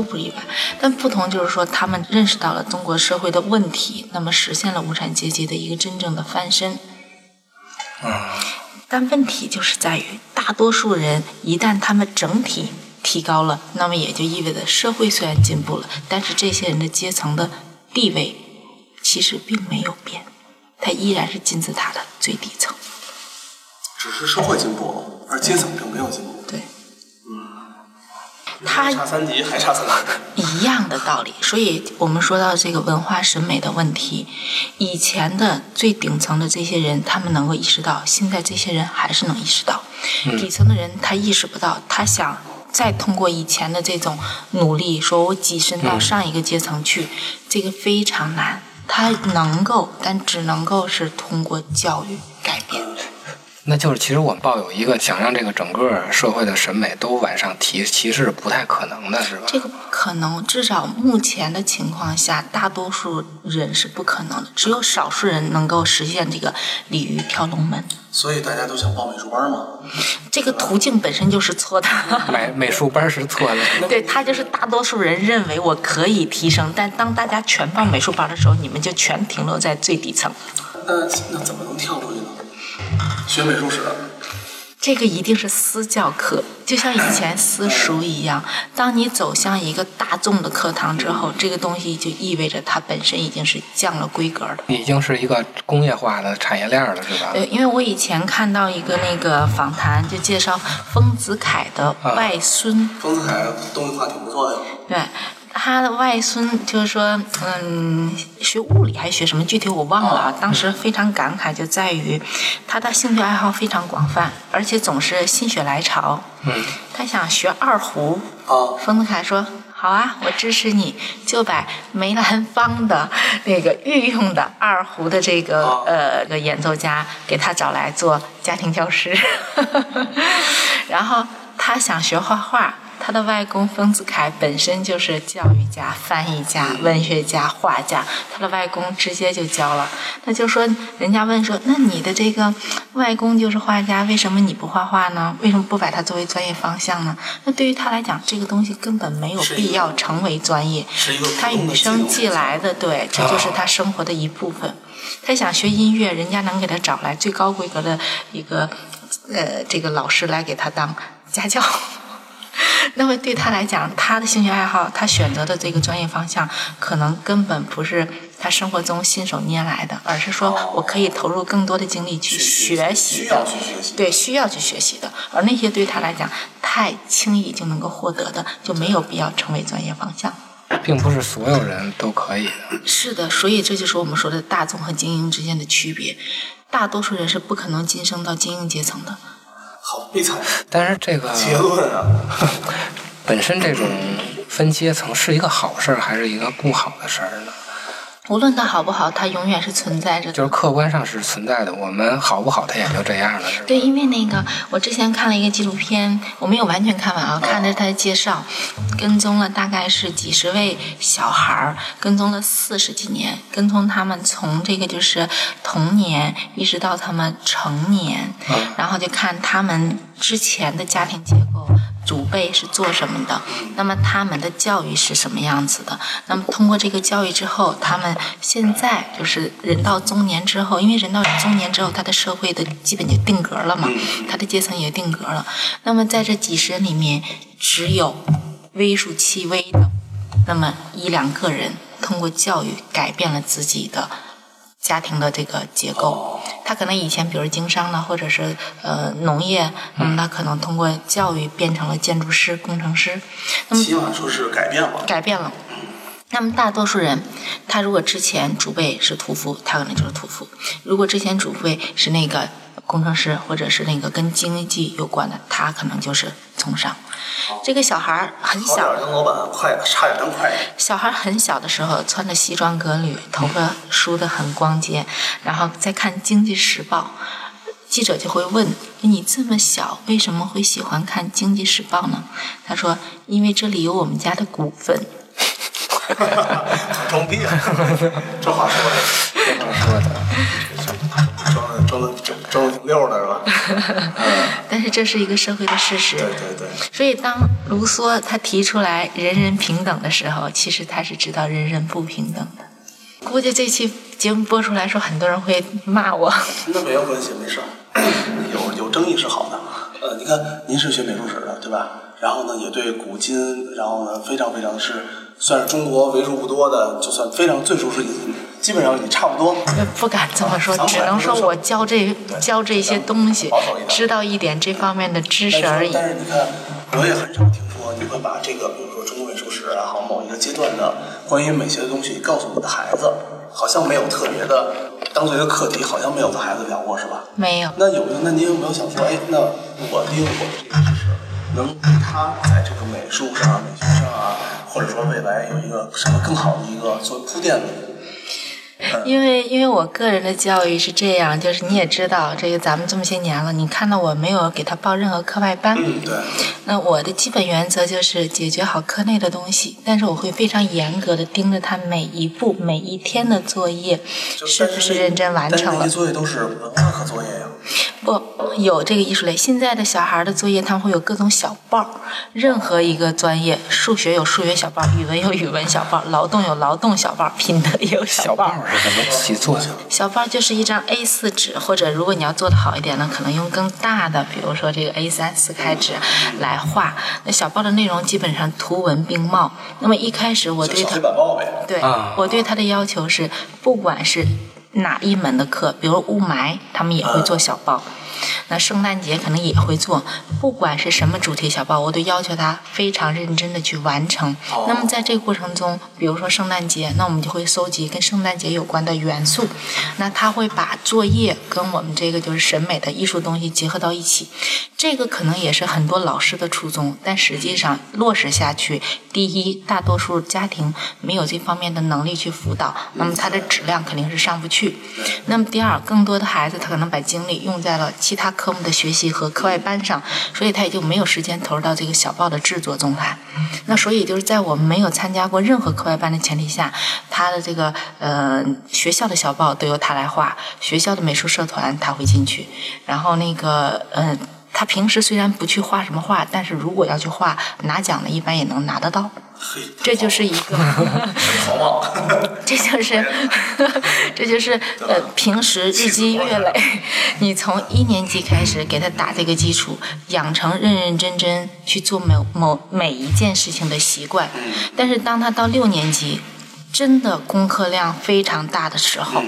都不一般，但不同就是说，他们认识到了中国社会的问题，那么实现了无产阶级的一个真正的翻身。嗯但问题就是在于，大多数人一旦他们整体提高了，那么也就意味着社会虽然进步了，但是这些人的阶层的地位其实并没有变，他依然是金字塔的最底层。只是社会进步了，而阶层并没有进步。对，他差三级还差三级。一样的道理，所以我们说到这个文化审美的问题，以前的最顶层的这些人，他们能够意识到，现在这些人还是能意识到，底层的人他意识不到，他想再通过以前的这种努力，说我跻身到上一个阶层去，这个非常难。他能够，但只能够是通过教育。那就是其实我们抱有一个想让这个整个社会的审美都往上提，其实是不太可能的，是吧？这个不可能，至少目前的情况下，大多数人是不可能的，只有少数人能够实现这个鲤鱼跳龙门。所以大家都想报美术班嘛？这个途径本身就是错的。美美术班是错的。对他就是大多数人认为我可以提升，但当大家全报美术班的时候，你们就全停留在最底层。那那怎么能跳出去呢？学美术史，这个一定是私教课，就像以前私塾一样。当你走向一个大众的课堂之后，这个东西就意味着它本身已经是降了规格的，已经是一个工业化的产业链了，是吧？对，因为我以前看到一个那个访谈，就介绍丰子恺的外孙。丰子恺东西画挺不错的。对。他的外孙就是说，嗯，学物理还是学什么？具体我忘了啊。当时非常感慨，就在于他的兴趣爱好非常广泛，而且总是心血来潮。嗯。他想学二胡。哦。丰子恺说：“好啊，我支持你，就把梅兰芳的那个御用的二胡的这个呃个演奏家给他找来做家庭教师。然后他想学画画。”他的外公丰子恺本身就是教育家、翻译家、文学家、画家，他的外公直接就教了。他就说，人家问说，那你的这个外公就是画家，为什么你不画画呢？为什么不把它作为专业方向呢？那对于他来讲，这个东西根本没有必要成为专业，他与生俱来的，对，这就是他生活的一部分。他想学音乐，人家能给他找来最高规格的一个呃这个老师来给他当家教。那么对他来讲，他的兴趣爱好，他选择的这个专业方向，可能根本不是他生活中信手拈来的，而是说我可以投入更多的精力去学习的，对，需要去学习的。而那些对他来讲太轻易就能够获得的，就没有必要成为专业方向。并不是所有人都可以的。是的，所以这就是我们说的大众和精英之间的区别。大多数人是不可能晋升到精英阶层的。好悲惨，但是这个结论啊，本身这种分阶层是一个好事儿，还是一个不好的事儿呢？无论它好不好，它永远是存在着的。就是客观上是存在的，我们好不好，它也就这样了，是吧？对，因为那个我之前看了一个纪录片，我没有完全看完啊，看的是他的介绍，跟踪了大概是几十位小孩儿，跟踪了四十几年，跟踪他们从这个就是童年一直到他们成年，然后就看他们之前的家庭结构。祖辈是做什么的？那么他们的教育是什么样子的？那么通过这个教育之后，他们现在就是人到中年之后，因为人到中年之后，他的社会的基本就定格了嘛，他的阶层也定格了。那么在这几十人里面，只有微数其微的那么一两个人，通过教育改变了自己的家庭的这个结构。他可能以前比如经商呢，或者是呃农业，那么他可能通过教育变成了建筑师、工程师。那么起码说是改变了。改变了。那么大多数人，他如果之前祖辈是屠夫，他可能就是屠夫；如果之前祖辈是那个工程师，或者是那个跟经济有关的，他可能就是从商。这个小孩儿很好点小儿当老板，快差点当快。小孩很小的时候穿着西装革履，头发梳得很光洁，然后再看《经济时报》，记者就会问：“你这么小，为什么会喜欢看《经济时报》呢？”他说：“因为这里有我们家的股份。装逼啊！这话说的，这话说的，装的装的装的挺溜的是吧？” 但是这是一个社会的事实。对对对。所以，当卢梭他提出来人人平等的时候，其实他是知道人人不平等的。估计这期节目播出来说，很多人会骂我。那没有关系，没事儿。有有争议是好的。呃，你看，您是学美术史的，对吧？然后呢，也对古今，然后呢，非常非常是算是中国为数不多的，就算非常最熟识，基本上也差不多。不敢这么说，只能说我教这教这些东西知道一点这方面的知识而已。但是你看，我也很少听说你会把这个，比如说中国美术史，然后某一个阶段的关于美学的东西告诉你的孩子，好像没有特别的当做一个课题，好像没有和孩子聊过，是吧？没有，那有没有？那您有没有想说，哎，那我利用我的这个知识，能给他在这个美术上、美学上啊，或者说未来有一个什么更好的一个做铺垫的？因为因为我个人的教育是这样，就是你也知道，这个咱们这么些年了，你看到我没有给他报任何课外班。嗯，对。那我的基本原则就是解决好课内的东西，但是我会非常严格的盯着他每一步、每一天的作业是不是认真完成了。作业都是文化课作业呀。不，有这个艺术类。现在的小孩的作业，他们会有各种小报。任何一个专业，数学有数学小报，语文有语文小报，劳动有劳动小报儿，品德也有小小报报儿。是怎么起作用？小报就是一张 A 4纸，或者如果你要做的好一点呢，可能用更大的，比如说这个 A 3四开纸来画。那小报的内容基本上图文并茂。那么一开始我对它。对，啊我对它的要求是，不管是哪一门的课，比如雾霾，他们也会做小报。那圣诞节可能也会做，不管是什么主题小报，我都要求他非常认真的去完成。那么在这个过程中，比如说圣诞节，那我们就会搜集跟圣诞节有关的元素，那他会把作业跟我们这个就是审美的艺术东西结合到一起。这个可能也是很多老师的初衷，但实际上落实下去，第一，大多数家庭没有这方面的能力去辅导，那么它的质量肯定是上不去。那么第二，更多的孩子他可能把精力用在了其他科目的学习和课外班上，所以他也就没有时间投入到这个小报的制作中来。那所以就是在我们没有参加过任何课外班的前提下，他的这个呃学校的小报都由他来画，学校的美术社团他会进去，然后那个嗯。他平时虽然不去画什么画，但是如果要去画，拿奖的一般也能拿得到。这就是一个，这就是，这就是呃，平时日积月累，你从一年级开始给他打这个基础，养成认认真真去做某某每一件事情的习惯。但是当他到六年级，真的功课量非常大的时候，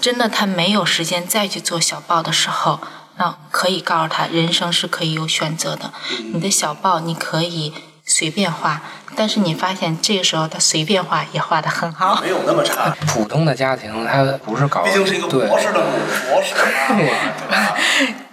真的他没有时间再去做小报的时候，那可以告诉他，人生是可以有选择的。你的小报你可以随便画，但是你发现这个时候他随便画也画得很好。没有那么差，普通的家庭他不是搞，毕竟是一个对博士的母博士啊，对吧？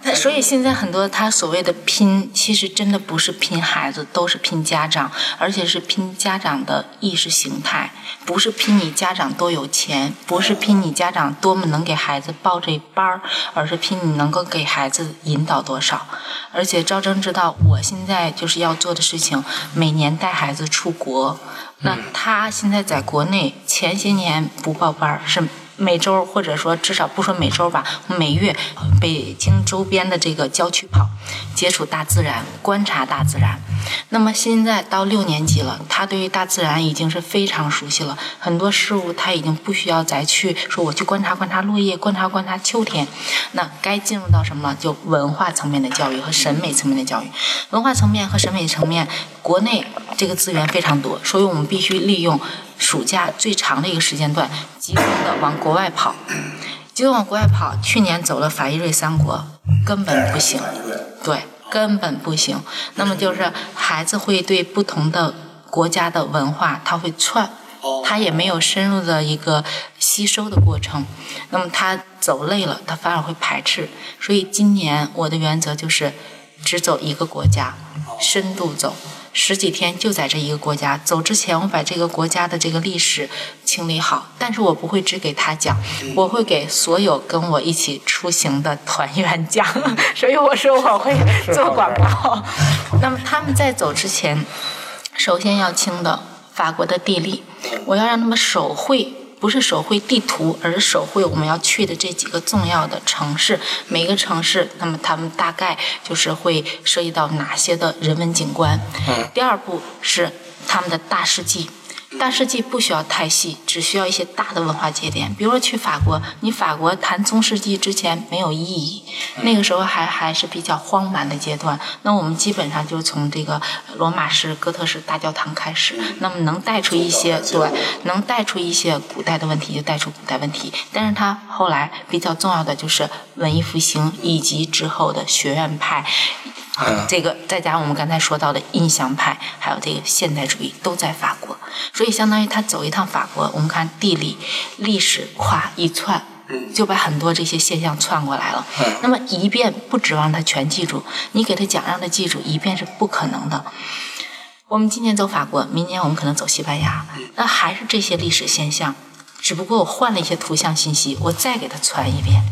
那所以现在很多他所谓的拼，其实真的不是拼孩子，都是拼家长，而且是拼家长的意识形态，不是拼你家长多有钱，不是拼你家长多么能给孩子报这班儿，而是拼你能够给孩子引导多少。而且赵征知道，我现在就是要做的事情，每年带孩子出国。那他现在在国内，前些年不报班儿是。每周或者说至少不说每周吧，每月北京周边的这个郊区跑，接触大自然，观察大自然。那么现在到六年级了，他对于大自然已经是非常熟悉了，很多事物他已经不需要再去说我去观察观察落叶，观察观察秋天。那该进入到什么了？就文化层面的教育和审美层面的教育。文化层面和审美层面，国内这个资源非常多，所以我们必须利用暑假最长的一个时间段，集中的往国外跑。集中往国外跑，去年走了法意瑞三国，根本不行。对，根本不行。那么就是孩子会对不同的国家的文化，他会串，他也没有深入的一个吸收的过程。那么他走累了，他反而会排斥。所以今年我的原则就是只走一个国家，深度走。十几天就在这一个国家，走之前我把这个国家的这个历史清理好，但是我不会只给他讲，我会给所有跟我一起出行的团员讲，所以我说我会做广告。那么他们在走之前，首先要清的法国的地理，我要让他们手绘。不是手绘地图，而是手绘我们要去的这几个重要的城市。每个城市，那么他们大概就是会涉及到哪些的人文景观。第二步是他们的大事记。大世纪不需要太细，只需要一些大的文化节点。比如说去法国，你法国谈中世纪之前没有意义，那个时候还还是比较荒蛮的阶段。那我们基本上就从这个罗马式、哥特式大教堂开始。那么能带出一些对，能带出一些古代的问题就带出古代问题。但是它后来比较重要的就是文艺复兴以及之后的学院派。这个再加上我们刚才说到的印象派，还有这个现代主义，都在法国，所以相当于他走一趟法国，我们看地理、历史，跨一串，就把很多这些现象串过来了。那么一遍不指望他全记住，你给他讲让他记住一遍是不可能的。我们今年走法国，明年我们可能走西班牙，那还是这些历史现象，只不过我换了一些图像信息，我再给他传一遍。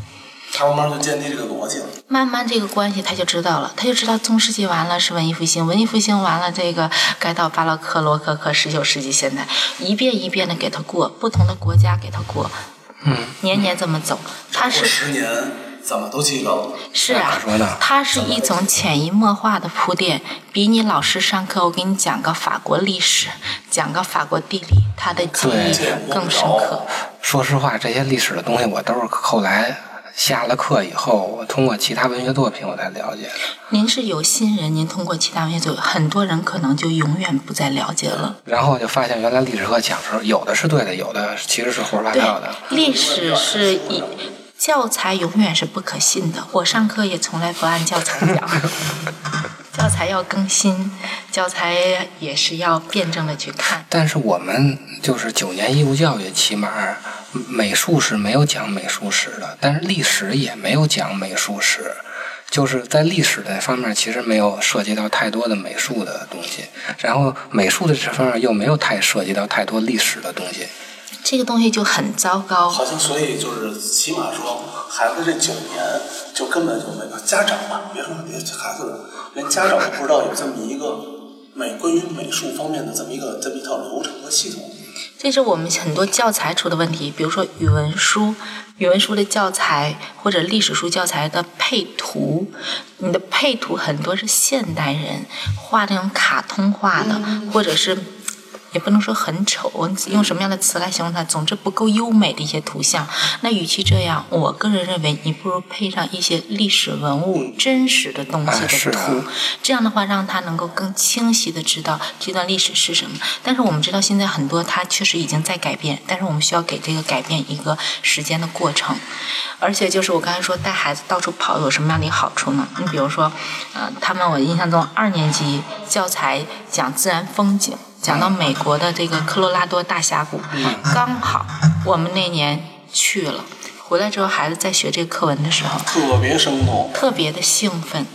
他慢慢就建立这个逻辑了。慢慢这个关系他就知道了，他就知道中世纪完了是文艺复兴，文艺复兴完了这个该到巴洛克、罗可可，十九世纪现代，一遍一遍的给他过，不同的国家给他过，嗯，年年这么走，他是十年怎么都记得了。是啊，它是一种潜移默化的铺垫，比你老师上课我给你讲个法国历史，讲个法国地理，他的记忆更深刻。说实话，这些历史的东西我都是后来。下了课以后，我通过其他文学作品我才了解。您是有心人，您通过其他文学作品，很多人可能就永远不再了解了。然后就发现，原来历史课讲时候，有的是对的，有的其实是胡说八道的。历史是以教材永远是不可信的，我上课也从来不按教材讲。教材要更新，教材也是要辩证的去看。但是我们就是九年义务教育，起码美术是没有讲美术史的，但是历史也没有讲美术史，就是在历史的方面其实没有涉及到太多的美术的东西，然后美术的这方面又没有太涉及到太多历史的东西。这个东西就很糟糕。好像所以就是起码说，孩子这九年就根本就没有家长吧，别说别孩子了，连家长都不知道有这么一个美关于美术方面的这么一个这么一套流程和系统。这是我们很多教材出的问题，比如说语文书、语文书的教材或者历史书教材的配图，你的配图很多是现代人画那种卡通画的，或者是。也不能说很丑，用什么样的词来形容它？总之不够优美的一些图像。那与其这样，我个人认为，你不如配上一些历史文物、真实的东西的图，这样的话让他能够更清晰的知道这段历史是什么。但是我们知道现在很多它确实已经在改变，但是我们需要给这个改变一个时间的过程。而且就是我刚才说带孩子到处跑有什么样的好处呢？你比如说，呃，他们我印象中二年级教材讲自然风景。讲到美国的这个科罗拉多大峡谷，刚好我们那年去了，回来之后孩子在学这个课文的时候，特别生动，特别的兴奋，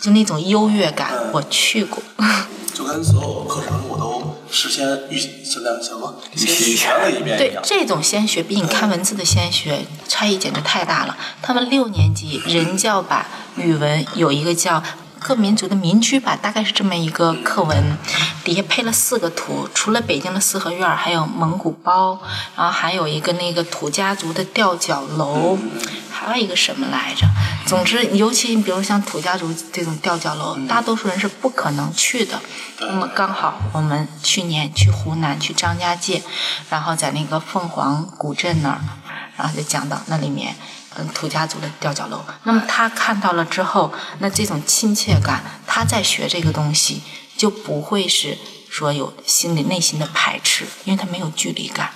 就那种优越感。我去过，就跟所有课程我都事先预先量什么先学了一遍对，这种先学比你看文字的先学差异简直太大了。他们六年级 人教版语文有一个叫。各民族的民居吧，大概是这么一个课文，底下配了四个图，除了北京的四合院，还有蒙古包，然后还有一个那个土家族的吊脚楼，还有一个什么来着？总之，尤其比如像土家族这种吊脚楼，大多数人是不可能去的。那么刚好我们去年去湖南去张家界，然后在那个凤凰古镇那儿，然后就讲到那里面。嗯，土家族的吊脚楼。那么他看到了之后，那这种亲切感，他在学这个东西就不会是说有心理内心的排斥，因为他没有距离感。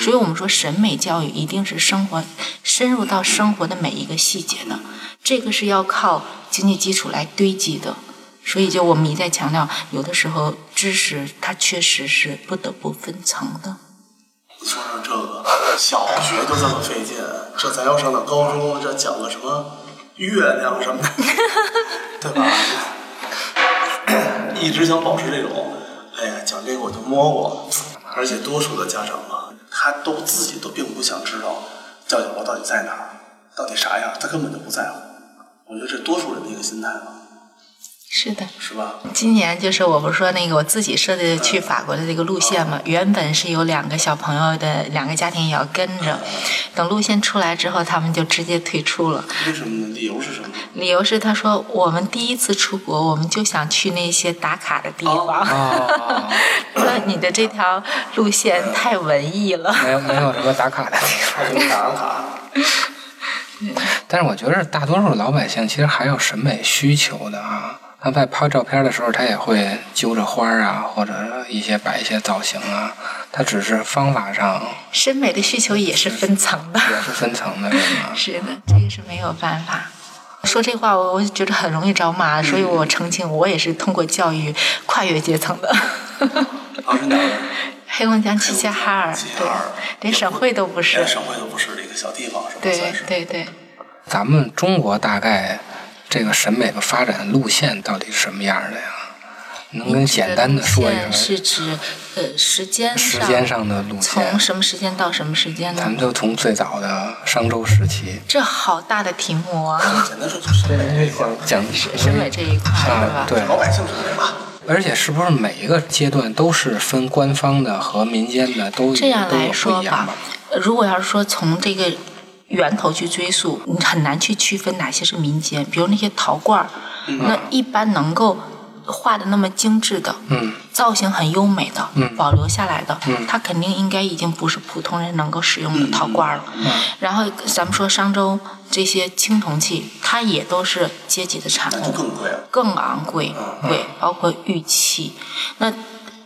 所以我们说审美教育一定是生活深入到生活的每一个细节的，这个是要靠经济基础来堆积的。所以就我们一再强调，有的时候知识它确实是不得不分层的。你说说这个，小学就这么费劲，这咱要上到高中，这讲个什么月亮什么的，对吧？一直想保持这种，哎呀，讲这个我就摸过，而且多数的家长啊，他都自己都并不想知道教小楼到底在哪儿，到底啥样，他根本就不在乎。我觉得这多数人的一个心态吧。是的，是吧？今年就是我不是说那个我自己设的去法国的这个路线嘛，原本是有两个小朋友的两个家庭也要跟着，等路线出来之后，他们就直接退出了。为什么呢？理由是什么？理由是他说我们第一次出国，我们就想去那些打卡的地方。说你的这条路线太文艺了。没有没有什么打卡的地方。还打卡。但是我觉得大多数老百姓其实还有审美需求的啊。他在拍照片的时候，他也会揪着花啊，或者一些摆一些造型啊。他只是方法上，审美的需求也是分层的，也是分层的，是吗？是的，这个是没有办法。说这话，我我觉得很容易找骂，所以我澄清，我也是通过教育跨越阶层的。啊，是哪儿？黑龙江齐齐哈尔，对，连省会都不是，连省会都不是的一个小地方，是吧？对对对。咱们中国大概。这个审美的发展路线到底是什么样的呀？能跟简单的说一下？是指呃时间时间上的路线，从什么时间到什么时间呢？咱们就从最早的商周时期。这好大的题目啊！简单说就是审美这一块，讲审美这一块是吧？对，老百姓审美吧。而且是不是每一个阶段都是分官方的和民间的都这样来说吧？如果要是说从这个。源头去追溯，你很难去区分哪些是民间。比如那些陶罐儿，那一般能够画的那么精致的，造型很优美的，保留下来的，它肯定应该已经不是普通人能够使用的陶罐了。然后咱们说商周这些青铜器，它也都是阶级的产物，更昂贵，贵，包括玉器，那。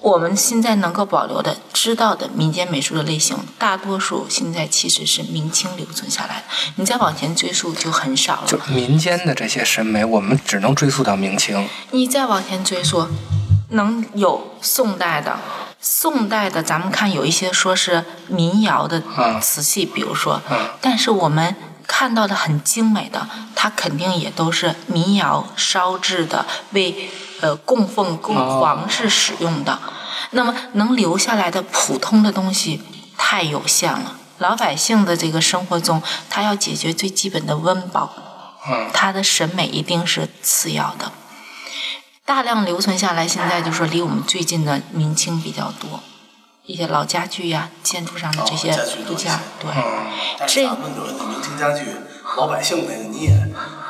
我们现在能够保留的、知道的民间美术的类型，大多数现在其实是明清留存下来的。你再往前追溯就很少了。就民间的这些审美，我们只能追溯到明清。你再往前追溯，能有宋代的。宋代的，咱们看有一些说是民谣的瓷器，比如说，但是我们看到的很精美的，它肯定也都是民谣烧制的，为。呃，供奉供皇室使用的，那么能留下来的普通的东西太有限了。老百姓的这个生活中，他要解决最基本的温饱，他的审美一定是次要的。大量留存下来，现在就说离我们最近的明清比较多，一些老家具呀，建筑上的这些物件，对，这明清家具，老百姓那个你也。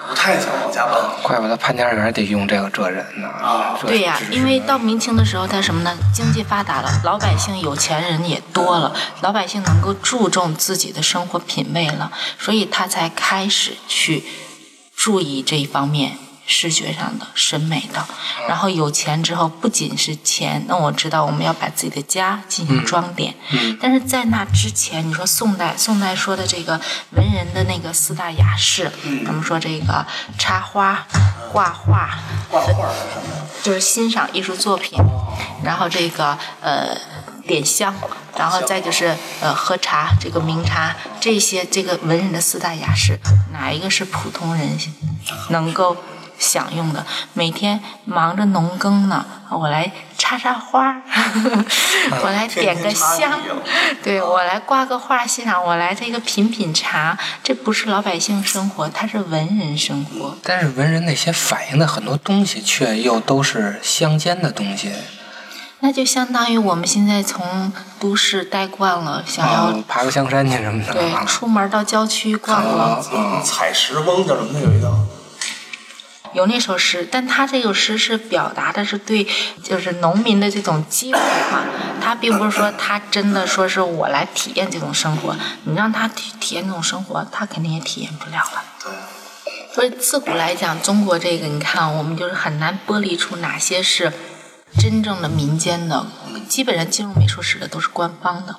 不太想往家搬，怪不得潘家园得用这个这人呢。啊，对呀，因为到明清的时候，他什么呢？经济发达了，老百姓有钱人也多了，老百姓能够注重自己的生活品味了，所以他才开始去注意这一方面。视觉上的、审美的，然后有钱之后，不仅是钱，那我知道我们要把自己的家进行装点。嗯。但是在那之前，你说宋代，宋代说的这个文人的那个四大雅士，咱们说这个插花、挂画、挂画是什么？就是欣赏艺术作品，然后这个呃点香，然后再就是呃喝茶，这个茗茶，这些这个文人的四大雅士，哪一个是普通人能够？享用的，每天忙着农耕呢，我来插插花，我来点个香，对我来挂个画欣赏，我来这个品品茶，这不是老百姓生活，它是文人生活。但是文人那些反映的很多东西，却又都是乡间的东西。那就相当于我们现在从都市待惯了，想要、啊，爬个香山去什么的。对啊出门到郊区逛逛。嗯，采石翁叫什么的有一道，有那首诗，但他这首诗是表达的是对，就是农民的这种基本化，他并不是说他真的说是我来体验这种生活，你让他体体验这种生活，他肯定也体验不了了。对，所以自古来讲，中国这个你看，我们就是很难剥离出哪些是真正的民间的。基本上进入美术史的都是官方的，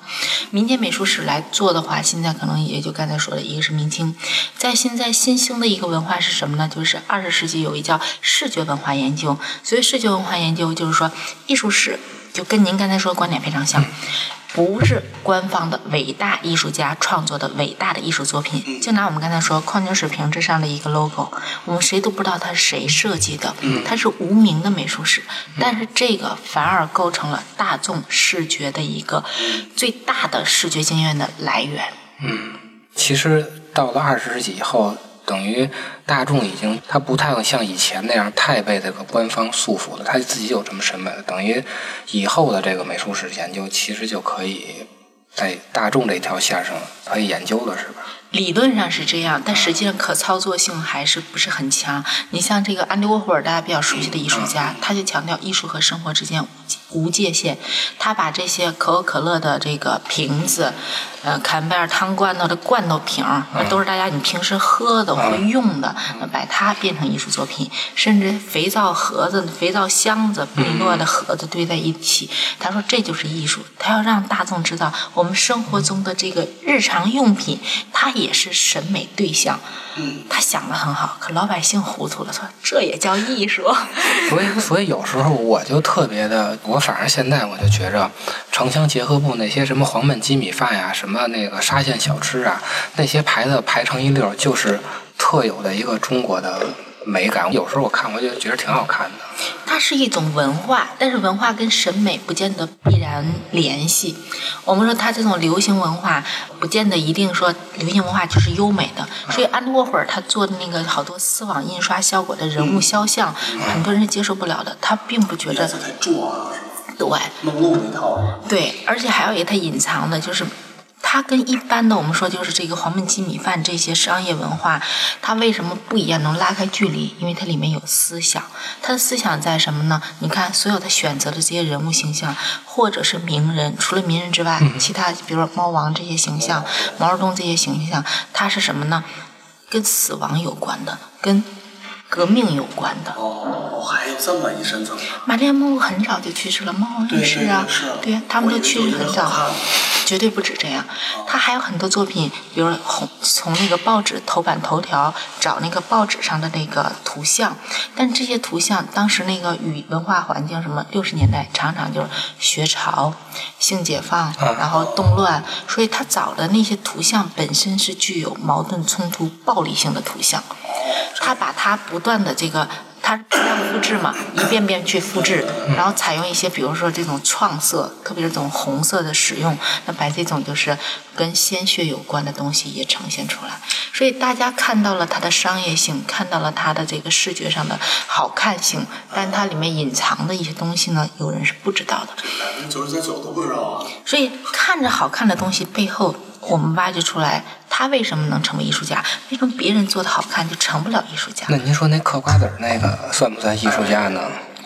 民间美术史来做的话，现在可能也就刚才说的，一个是明清，在现在新兴的一个文化是什么呢？就是二十世纪有一叫视觉文化研究，所以视觉文化研究就是说艺术史就跟您刚才说的观点非常像。不是官方的伟大艺术家创作的伟大的艺术作品。就拿我们刚才说矿泉水瓶这上的一个 logo，我们谁都不知道它是谁设计的，它是无名的美术史，但是这个反而构成了大众视觉的一个最大的视觉经验的来源。嗯。其实到了二十世纪以后，等于大众已经他不太像以前那样太被这个官方束缚了，他自己有这么审美了。等于以后的这个美术史研究，其实就可以在大众这条线上可以研究了，是吧？理论上是这样，但实际上可操作性还是不是很强。你像这个安迪沃霍尔，大家比较熟悉的艺术家，他就强调艺术和生活之间限。他把这些可口可乐的这个瓶子，呃，坎贝尔汤罐头的罐头瓶儿，都是大家你平时喝的会用的，把它变成艺术作品。甚至肥皂盒子、肥皂箱子、贝诺的盒子堆在一起，他说这就是艺术。他要让大众知道，我们生活中的这个日常用品，它也是审美对象。他想的很好，可老百姓糊涂了，说这也叫艺术。所以，所以有时候我就特别的，我反而现在我就觉着，城乡结合部那些什么黄焖鸡米饭呀，什么那个沙县小吃啊，那些牌子排成一溜儿，就是特有的一个中国的美感。有时候我看，我就觉得挺好看的。它是一种文化，但是文化跟审美不见得必然联系。我们说它这种流行文化，不见得一定说流行文化就是优美的。所以安迪沃霍尔他做的那个好多丝网印刷效果的人物肖像，很多人是接受不了的。他并不觉得？对。弄弄一套，对，而且还有一个它隐藏的，就是它跟一般的我们说就是这个黄焖鸡米饭这些商业文化，它为什么不一样，能拉开距离？因为它里面有思想，它的思想在什么呢？你看，所有的选择的这些人物形象，或者是名人，除了名人之外，其他比如说猫王这些形象，毛泽东这些形象，它是什么呢？跟死亡有关的，跟革命有关的。哦，还有这么一深层。玛丽莲梦露很早就去世了，猫王也是啊，对呀，他们都去世很早绝对不止这样。他还有很多作品，比如红从那个报纸头版头条找那个报纸上的那个图像，但这些图像当时那个语文化环境什么，六十年代常常就是学潮、性解放，然后动乱，所以他找的那些图像本身是具有矛盾冲突、暴力性的图像。他把它不断的这个，它批量复制嘛，一遍遍去复制，然后采用一些，比如说这种创色，特别是这种红色的使用，那把这种就是跟鲜血有关的东西也呈现出来。所以大家看到了它的商业性，看到了它的这个视觉上的好看性，但它里面隐藏的一些东西呢，有人是不知道的。百分之九十九都不知道啊。所以看着好看的东西背后，我们挖掘出来，他为什么能成为艺术家？为什么别人做的好看就成不了艺术家？那您说那嗑瓜子儿那个算不算艺术家呢？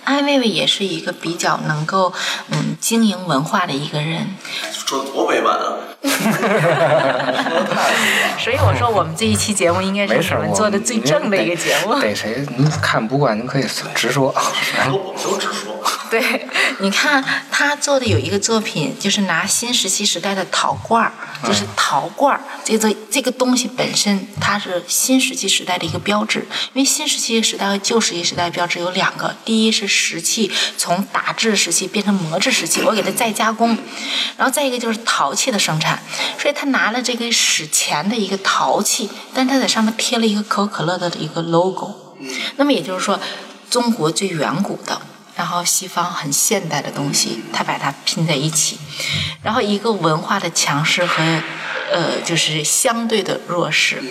艾薇薇也是一个比较能够嗯经营文化的一个人，说的多委婉啊！所以我说我们这一期节目应该是我们做的最正的一个节目。逮谁您看不惯，您可以直说。都我们都直说。对，你看他做的有一个作品，就是拿新石器时代的陶罐儿，就是陶罐儿，这个这个东西本身它是新石器时代的一个标志。因为新石器时代和旧石器时代标志有两个，第一是石器从打制石器变成磨制石器，我给它再加工，然后再一个就是陶器的生产。所以他拿了这个史前的一个陶器，但他在上面贴了一个可口可乐的一个 logo。那么也就是说，中国最远古的。然后西方很现代的东西，他把它拼在一起，然后一个文化的强势和呃，就是相对的弱势，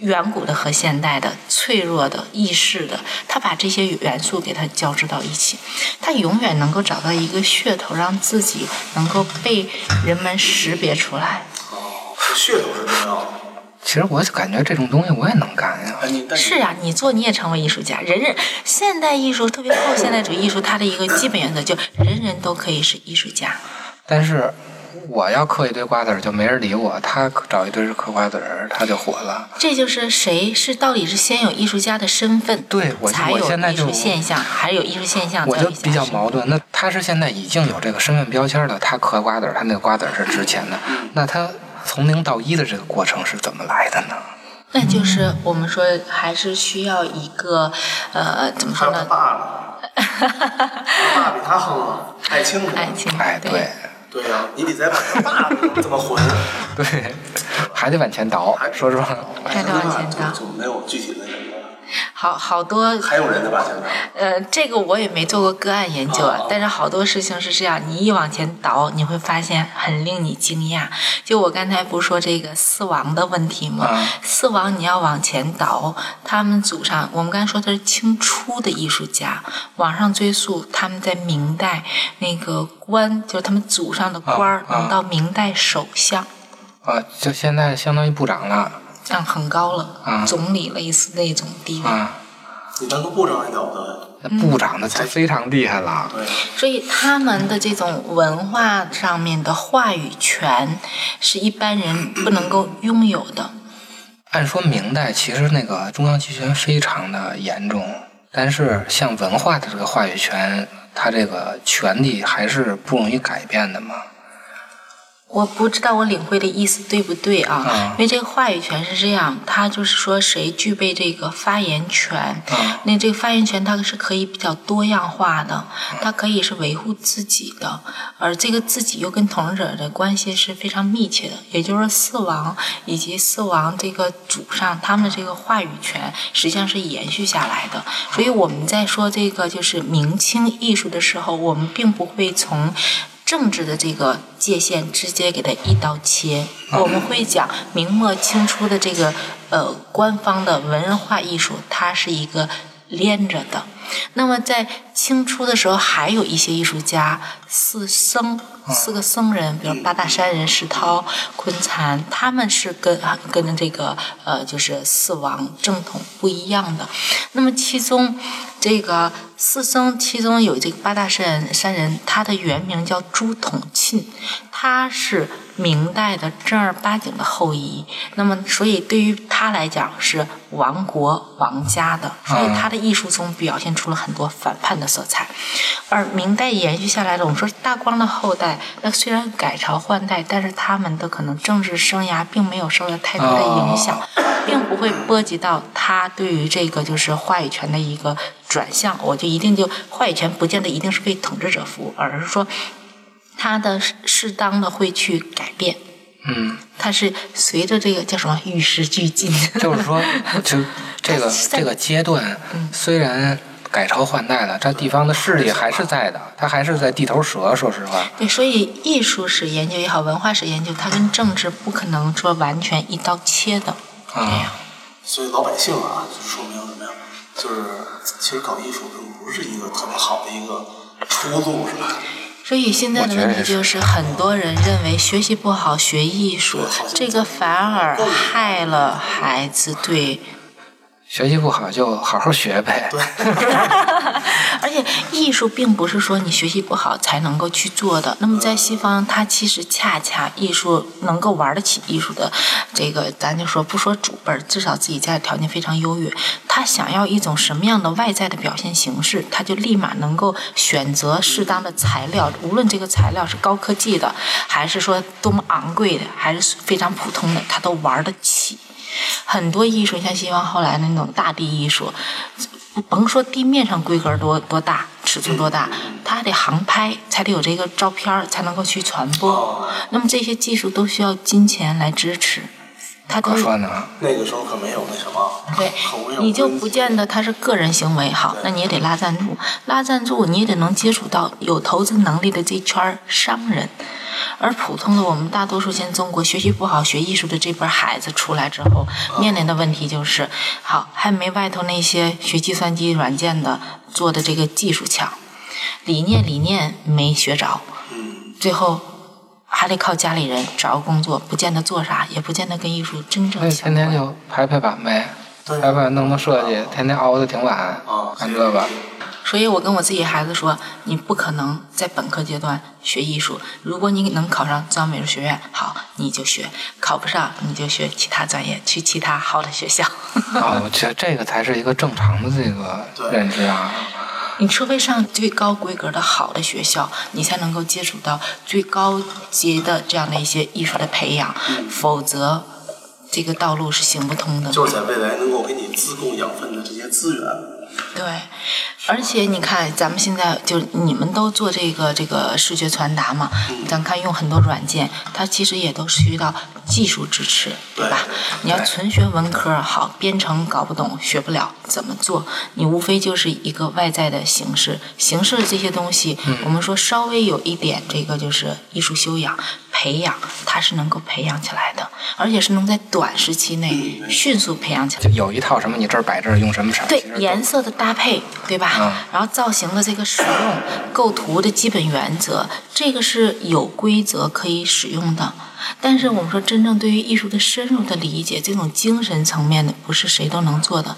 远古的和现代的，脆弱的、易逝的，他把这些元素给它交织到一起，他永远能够找到一个噱头，让自己能够被人们识别出来。噱头是重要的。其实我感觉这种东西我也能干呀。是啊，你做你也成为艺术家，人人现代艺术，特别后现代主义艺术，它的一个基本原则就人人都可以是艺术家。但是我要嗑一堆瓜子儿，就没人理我；他找一堆嗑瓜子儿，他就火了。这就是谁是到底是先有艺术家的身份，对我我才有艺现在就术现象，还是有艺术现象？我就比较矛。矛盾。那他是现在已经有这个身份标签了，他嗑瓜子儿，他那个瓜子儿是值钱的。那他从零到一的这个过程是怎么来的呢？那就是我们说，还是需要一个呃，怎么说呢他？爸呢，他爸比他横啊，爱情爱情，哎，对对呀、你得再把他爸这么混，对，还得往前倒。说实话，还得往前倒就就没有具体的。好好多还有人呢吧？现在，呃，这个我也没做过个案研究啊哦，但是好多事情是这样，你一往前倒，你会发现很令你惊讶。就我刚才不是说这个四王的问题吗？嗯四王你要往前倒，他们祖上，我们刚才说他是清初的艺术家，往上追溯，他们在明代那个官，就是他们祖上的官儿，到明代首相。啊，就现在相当于部长了这样很高了，啊总理类似那种地位。啊。你当个部长还了不得呀？那部长那才非常厉害了。对，所以他们的这种文化上面的话语权是一般人不能够拥有的。按说明代其实那个中央集权非常的严重，但是像文化的这个话语权，它这个权利还是不容易改变的嘛。我不知道我领会的意思对不对啊？嗯因为这个话语权是这样，他就是说谁具备这个发言权，嗯那这个发言权它是可以比较多样化的，它可以是维护自己的，而这个自己又跟统治者的关系是非常密切的，也就是说四王以及四王这个祖上他们的这个话语权实际上是延续下来的，所以我们在说这个就是明清艺术的时候，我们并不会从。政治的这个界限直接给它一刀切。我们会讲明末清初的这个呃官方的文化艺术，它是一个连着的。那么在清初的时候，还有一些艺术家，四僧，四个僧人，比如八大山人石涛、昆残，他们是跟跟这个呃就是四王正统不一样的。那么其中这个四僧，其中有这个八大山人山人，他的原名叫朱统庆，他是明代的正儿八经的后裔。那么所以对于他来讲是亡国亡家的，所以他的艺术中表现出了很多反叛的色彩。而明代延续下来的，我们说大光的后代，那虽然改朝换代，但是他们的可能政治生涯并没有受到太多的影响，并不会波及到他对于这个就是话语权的一个转向。我就一定就话语权不见得一定是为统治者服务，而是说他的适当的会去改变。嗯，它是随着这个叫什么与时俱进，就是说，就这个这个阶段，虽然改朝换代了，这地方的势力还是在的，它还是在地头蛇。说实话，对，所以艺术史研究也好，文化史研究，它跟政治不可能说完全一刀切的。啊，所以老百姓啊，就说明什么呀？就是其实搞艺术并不是一个特别好的一个出路，是吧？所以现在的问题就是，很多人认为学习不好学艺术，这个反而害了孩子对。学习不好就好好学呗。对 而且艺术并不是说你学习不好才能够去做的。那么在西方，它其实恰恰艺术能够玩得起艺术的这个，咱就说不说主辈儿，至少自己家里条件非常优越，他想要一种什么样的外在的表现形式，他就立马能够选择适当的材料，无论这个材料是高科技的，还是说多么昂贵的，还是非常普通的，他都玩得起。很多艺术，像西方后来那种大地艺术，甭说地面上规格多多大，尺寸多大，它得航拍，才得有这个照片，才能够去传播。那么这些技术都需要金钱来支持，他可说呢。那个时候可没有那什么，对你就不见得他是个人行为好，那你也得拉赞助，拉赞助你也得能接触到有投资能力的这圈商人。而普通的我们大多数现在中国学习不好、学艺术的这波孩子出来之后，面临的问题就是，好还没外头那些学计算机软件的做的这个技术强，理念理念没学着，最后还得靠家里人找个工作，不见得做啥，也不见得跟艺术真正。天天就排排版呗，对排排弄弄设计，天天熬的挺晚啊，干这个。所以我跟我自己孩子说，你不可能在本科阶段学艺术。如果你能考上中央美术学院，好，你就学；考不上，你就学其他专业，去其他好的学校。啊，我觉得这个才是一个正常的这个认知啊。你除非上最高规格的好的学校，你才能够接触到最高级的这样的一些艺术的培养，否则这个道路是行不通的。就是在未来能够给你自供养分的这些资源，对，而且你看，咱们现在就你们都做这个这个视觉传达嘛，咱看用很多软件，它其实也都需要技术支持，对吧？你要纯学文科，好编程搞不懂，学不了怎么做，你无非就是一个外在的形式，形式这些东西，我们说稍微有一点这个就是艺术修养培养，它是能够培养起来的，而且是能在短时期内迅速培养起来就。有一套什么，你这儿摆这儿用什么色儿？对颜色的搭配，对吧？嗯然后造型的这个使用、构图的基本原则，这个是有规则可以使用的。但是我们说，真正对于艺术的深入的理解，这种精神层面的，不是谁都能做的。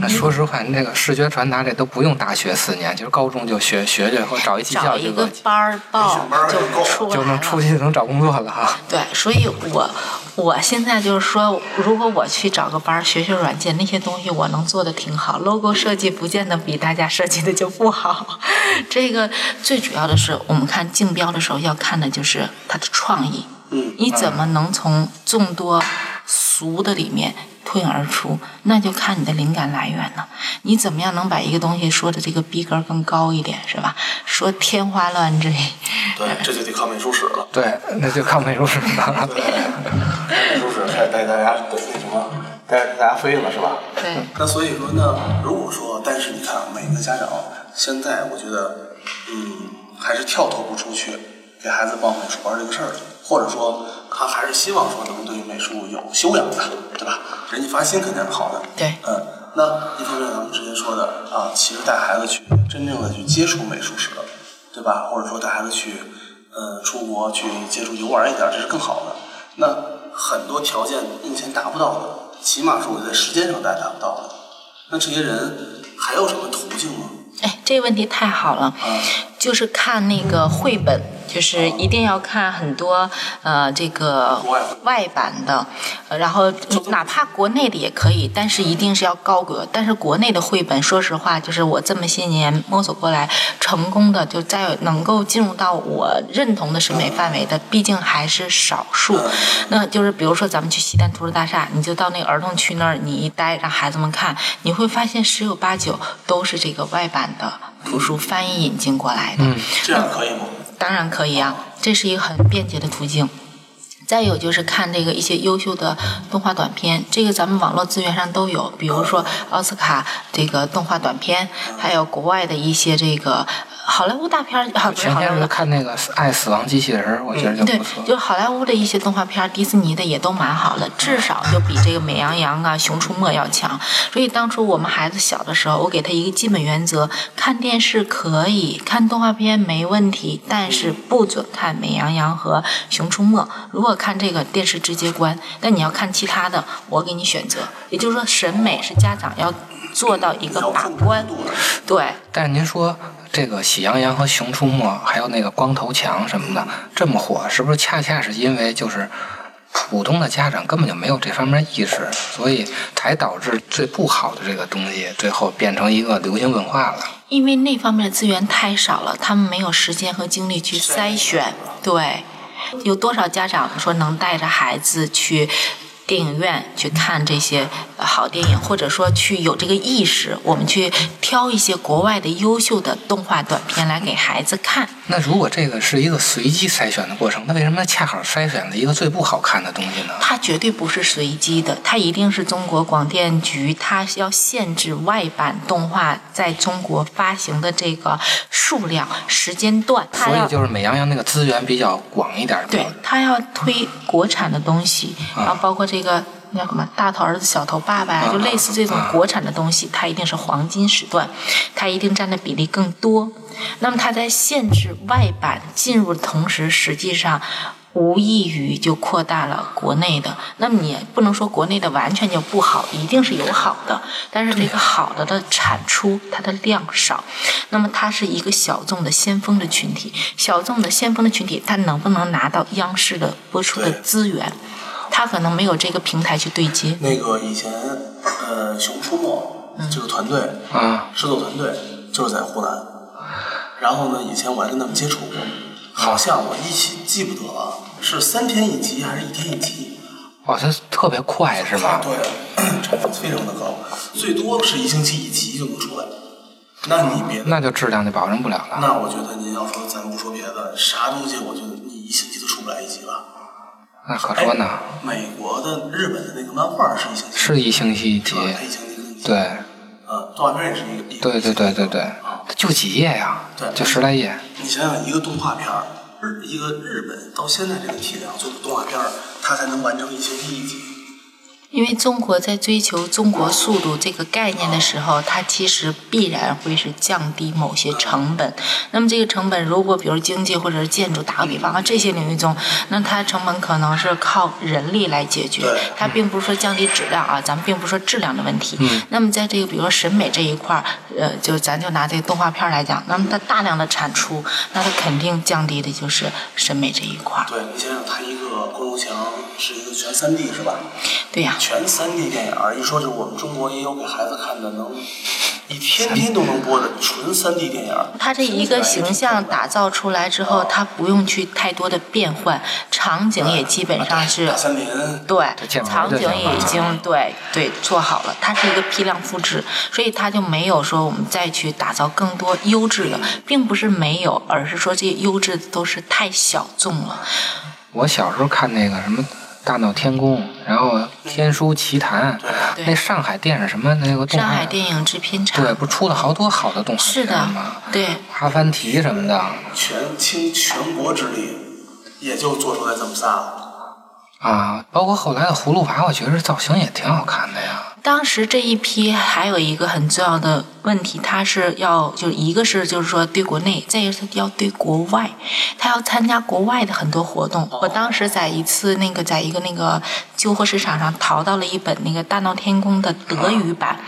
那说实话，你这个视觉传达这都不用大学四年，就是高中就学学学，或者找一技找一个班儿报就就出就能。出去能找工作了哈。对，所以我我现在就是说，如果我去找个班儿学学软件，那些东西我能做的挺好。logo 设计不见得比大家设计的就不好。这个最主要的是，我们看竞标的时候要看的就是它的创意。嗯，你怎么能从众多俗的里面脱颖而出？那就看你的灵感来源了。你怎么样能把一个东西说的这个逼格更高一点，是吧？说天花乱坠。对，这就得靠美术史了。对，那就靠美术史了。美术史开始带大家那什么，带大家飞了是吧？对。那所以说呢，如果说，但是你看，每个家长现在，我觉得，嗯，还是跳脱不出去给孩子报美术班这个事儿，或者说他还是希望说能对美术有修养的，对吧？人家发心肯定是好的。对嗯，那一方面咱们之前说的啊，其实带孩子去真正的去接触美术史，对吧？或者说带孩子去，呃，出国去接触游玩一点，这是更好的。那很多条件目前达不到的，起码是我在时间上达达不到的。那这些人还有什么途径吗？哎，这个问题太好了，就是看那个绘本，就是一定要看很多呃这个外外版的，呃然后哪怕国内的也可以，但是一定是要高格。但是国内的绘本，说实话，就是我这么些年摸索过来，成功的就在能够进入到我认同的审美范围的，毕竟还是少数。那就是比如说咱们去西单图书大厦，你就到那个儿童区那儿，你一待，让孩子们看，你会发现十有八九都是这个外版的图书翻译引进过来的。这样可以吗？当然可以啊，这是一个很便捷的途径。再有就是看这个一些优秀的动画短片，这个咱们网络资源上都有，比如说奥斯卡这个动画短片，还有国外的一些这个好莱坞大片好莱坞的。是看那个《爱死亡机器人》，我觉得就对不错，。就好莱坞的一些动画片，迪士尼的也都蛮好的，至少就比这个美羊羊啊、熊出没要强。所以当初我们孩子小的时候，我给他一个基本原则：看电视可以，看动画片没问题，但是不准看美羊羊和熊出没。如果看这个电视直接关，但你要看其他的，我给你选择。也就是说，审美是家长要做到一个把关。对，但是您说这个《喜羊羊》和《熊出没》，还有那个光头强什么的这么火，是不是恰恰是因为就是普通的家长根本就没有这方面意识，所以才导致最不好的这个东西最后变成一个流行文化了？因为那方面的资源太少了，他们没有时间和精力去筛选。对，有多少家长说能带着孩子去电影院去看这些呃好电影，或者说去有这个意识，我们去挑一些国外的优秀的动画短片来给孩子看。那如果这个是一个随机筛选的过程，那为什么恰好筛选了一个最不好看的东西呢？它绝对不是随机的，它一定是中国广电局，它要限制外版动画在中国发行的这个数量、时间段，所以就是美羊羊那个资源比较广一点。对，它要推国产的东西，然后包括这个那叫什么“大头儿子小头爸爸”呀，就类似这种国产的东西，它一定是黄金时段，它一定占的比例更多。那么它在限制外版进入的同时，实际上。无异于就扩大了国内的，那么你不能说国内的完全就不好，一定是有好的，但是这个好的的产出它的量少，那么它是一个小众的先锋的群体，小众的先锋的群体，它能不能拿到央视的播出的资源？它可能没有这个平台去对接。那个以前呃《熊出没》这个团队啊，制作团队就是在湖南，然后呢，以前我还跟他们接触过，好像我一起记不得了，是三天一集还是一天一集？哇，它特别快是吧？对，产量非常的高，最多是一星期一集就能出来。那你别，那就质量就保证不了了。那我觉得您要说咱不说别的，啥东西我觉得你一星期都出不来一集吧。那可说呢，美国的、日本的那个漫画是一星期，是一星期一集。对，呃，动画片也是一个。一个对对对对对啊，它就几页呀对，就十来页。你想想，一个动画片儿，日一个日本到现在这个体量做的动画片儿，它才能完成一星期一集。因为中国在追求中国速度这个概念的时候，它其实必然会是降低某些成本。那么这个成本，如果比如经济或者是建筑，打个比方啊，这些领域中，那它成本可能是靠人力来解决，它并不是说降低质量啊，咱们并不是说质量的问题。那么在这个比如说审美这一块儿，呃，就咱就拿这个动画片来讲，那么它大量的产出，那它肯定降低的就是审美这一块儿。对你想想，它一个光头强是一个全三 D 是吧？对呀、全三 D 电影儿，一说是我们中国也有给孩子看的，能一天天都能播的纯三 D 电影儿。它这一个形象打造出来之后，它不用去太多的变换，场景也基本上是大森林，对场景也已经对对做好了，它是一个批量复制，所以它就没有说我们再去打造更多优质的，并不是没有，而是说这些优质的都是太小众了。我小时候看那个什么《大闹天宫》，然后《天书奇谭》，对那上海电影什么那个动上画，海电影制片厂对，不出了好多好的动画是的片吗？，对。阿凡提什么的全倾全国之力，也就做出来这么仨了。啊，包括后来的《葫芦娃》，我觉得造型也挺好看的呀。当时这一批还有一个很重要的问题，他是要就一个是就是说对国内，再一个是要对国外，他要参加国外的很多活动。我当时在一次那个在一个那个旧货市场上淘到了一本那个《大闹天宫》的德语版，